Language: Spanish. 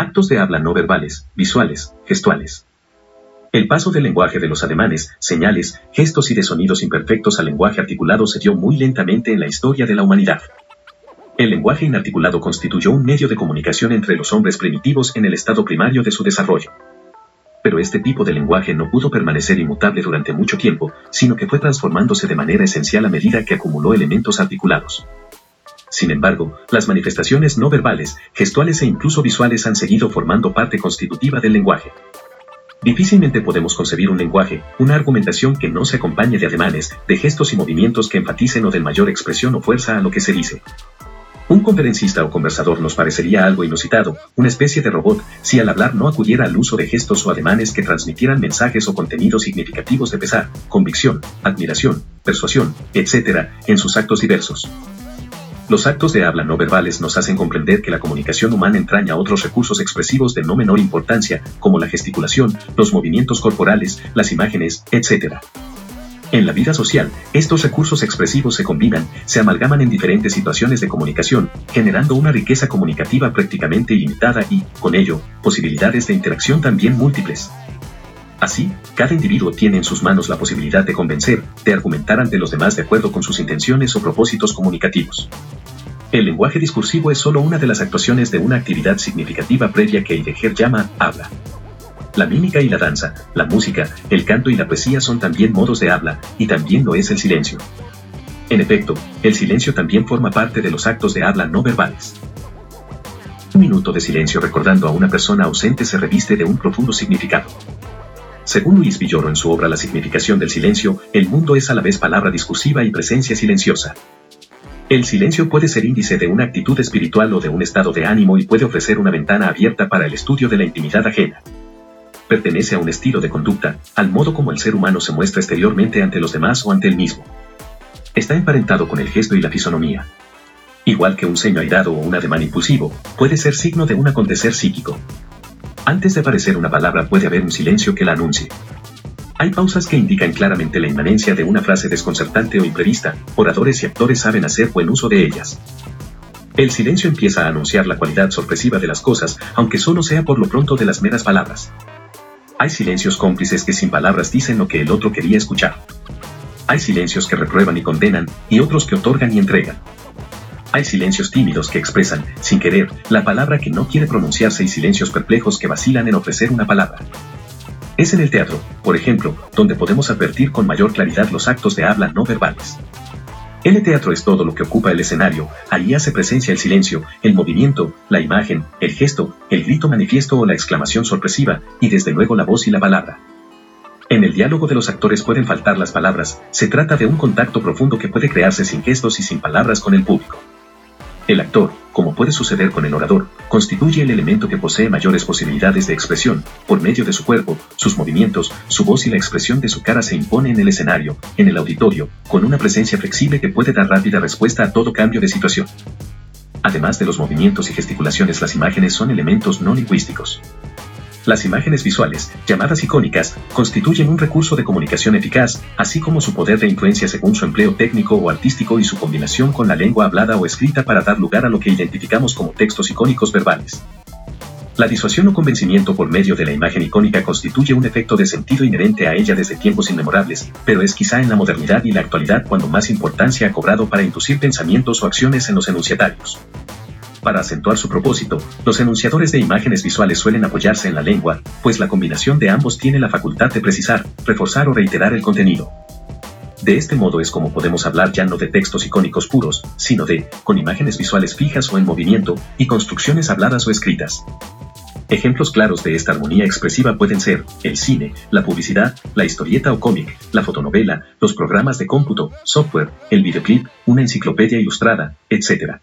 Actos de habla no verbales, visuales, gestuales. El paso del lenguaje de los ademanes, señales, gestos y de sonidos imperfectos al lenguaje articulado se dio muy lentamente en la historia de la humanidad. El lenguaje inarticulado constituyó un medio de comunicación entre los hombres primitivos en el estado primario de su desarrollo. Pero este tipo de lenguaje no pudo permanecer inmutable durante mucho tiempo, sino que fue transformándose de manera esencial a medida que acumuló elementos articulados. Sin embargo, las manifestaciones no verbales, gestuales e incluso visuales han seguido formando parte constitutiva del lenguaje. Difícilmente podemos concebir un lenguaje, una argumentación que no se acompañe de ademanes, de gestos y movimientos que enfaticen o den mayor expresión o fuerza a lo que se dice. Un conferencista o conversador nos parecería algo inusitado, una especie de robot, si al hablar no acudiera al uso de gestos o ademanes que transmitieran mensajes o contenidos significativos de pesar, convicción, admiración, persuasión, etc., en sus actos diversos. Los actos de habla no verbales nos hacen comprender que la comunicación humana entraña otros recursos expresivos de no menor importancia, como la gesticulación, los movimientos corporales, las imágenes, etc. En la vida social, estos recursos expresivos se combinan, se amalgaman en diferentes situaciones de comunicación, generando una riqueza comunicativa prácticamente ilimitada y, con ello, posibilidades de interacción también múltiples. Así, cada individuo tiene en sus manos la posibilidad de convencer, de argumentar ante los demás de acuerdo con sus intenciones o propósitos comunicativos. El lenguaje discursivo es solo una de las actuaciones de una actividad significativa previa que Heidegger llama habla. La mímica y la danza, la música, el canto y la poesía son también modos de habla, y también lo es el silencio. En efecto, el silencio también forma parte de los actos de habla no verbales. Un minuto de silencio recordando a una persona ausente se reviste de un profundo significado. Según Luis Villoro en su obra La significación del silencio, el mundo es a la vez palabra discursiva y presencia silenciosa. El silencio puede ser índice de una actitud espiritual o de un estado de ánimo y puede ofrecer una ventana abierta para el estudio de la intimidad ajena. Pertenece a un estilo de conducta, al modo como el ser humano se muestra exteriormente ante los demás o ante él mismo. Está emparentado con el gesto y la fisonomía. Igual que un ceño airado o un ademán impulsivo, puede ser signo de un acontecer psíquico. Antes de aparecer una palabra puede haber un silencio que la anuncie. Hay pausas que indican claramente la inmanencia de una frase desconcertante o imprevista, oradores y actores saben hacer buen uso de ellas. El silencio empieza a anunciar la cualidad sorpresiva de las cosas, aunque solo sea por lo pronto de las meras palabras. Hay silencios cómplices que sin palabras dicen lo que el otro quería escuchar. Hay silencios que reprueban y condenan, y otros que otorgan y entregan. Hay silencios tímidos que expresan, sin querer, la palabra que no quiere pronunciarse y silencios perplejos que vacilan en ofrecer una palabra. Es en el teatro, por ejemplo, donde podemos advertir con mayor claridad los actos de habla no verbales. El teatro es todo lo que ocupa el escenario, ahí hace presencia el silencio, el movimiento, la imagen, el gesto, el grito manifiesto o la exclamación sorpresiva, y desde luego la voz y la palabra. En el diálogo de los actores pueden faltar las palabras, se trata de un contacto profundo que puede crearse sin gestos y sin palabras con el público. El actor, como puede suceder con el orador, constituye el elemento que posee mayores posibilidades de expresión, por medio de su cuerpo, sus movimientos, su voz y la expresión de su cara se impone en el escenario, en el auditorio, con una presencia flexible que puede dar rápida respuesta a todo cambio de situación. Además de los movimientos y gesticulaciones, las imágenes son elementos no lingüísticos. Las imágenes visuales, llamadas icónicas, constituyen un recurso de comunicación eficaz, así como su poder de influencia según su empleo técnico o artístico y su combinación con la lengua hablada o escrita para dar lugar a lo que identificamos como textos icónicos verbales. La disuasión o convencimiento por medio de la imagen icónica constituye un efecto de sentido inherente a ella desde tiempos inmemorables, pero es quizá en la modernidad y la actualidad cuando más importancia ha cobrado para inducir pensamientos o acciones en los enunciatarios. Para acentuar su propósito, los enunciadores de imágenes visuales suelen apoyarse en la lengua, pues la combinación de ambos tiene la facultad de precisar, reforzar o reiterar el contenido. De este modo es como podemos hablar ya no de textos icónicos puros, sino de, con imágenes visuales fijas o en movimiento, y construcciones habladas o escritas. Ejemplos claros de esta armonía expresiva pueden ser el cine, la publicidad, la historieta o cómic, la fotonovela, los programas de cómputo, software, el videoclip, una enciclopedia ilustrada, etc.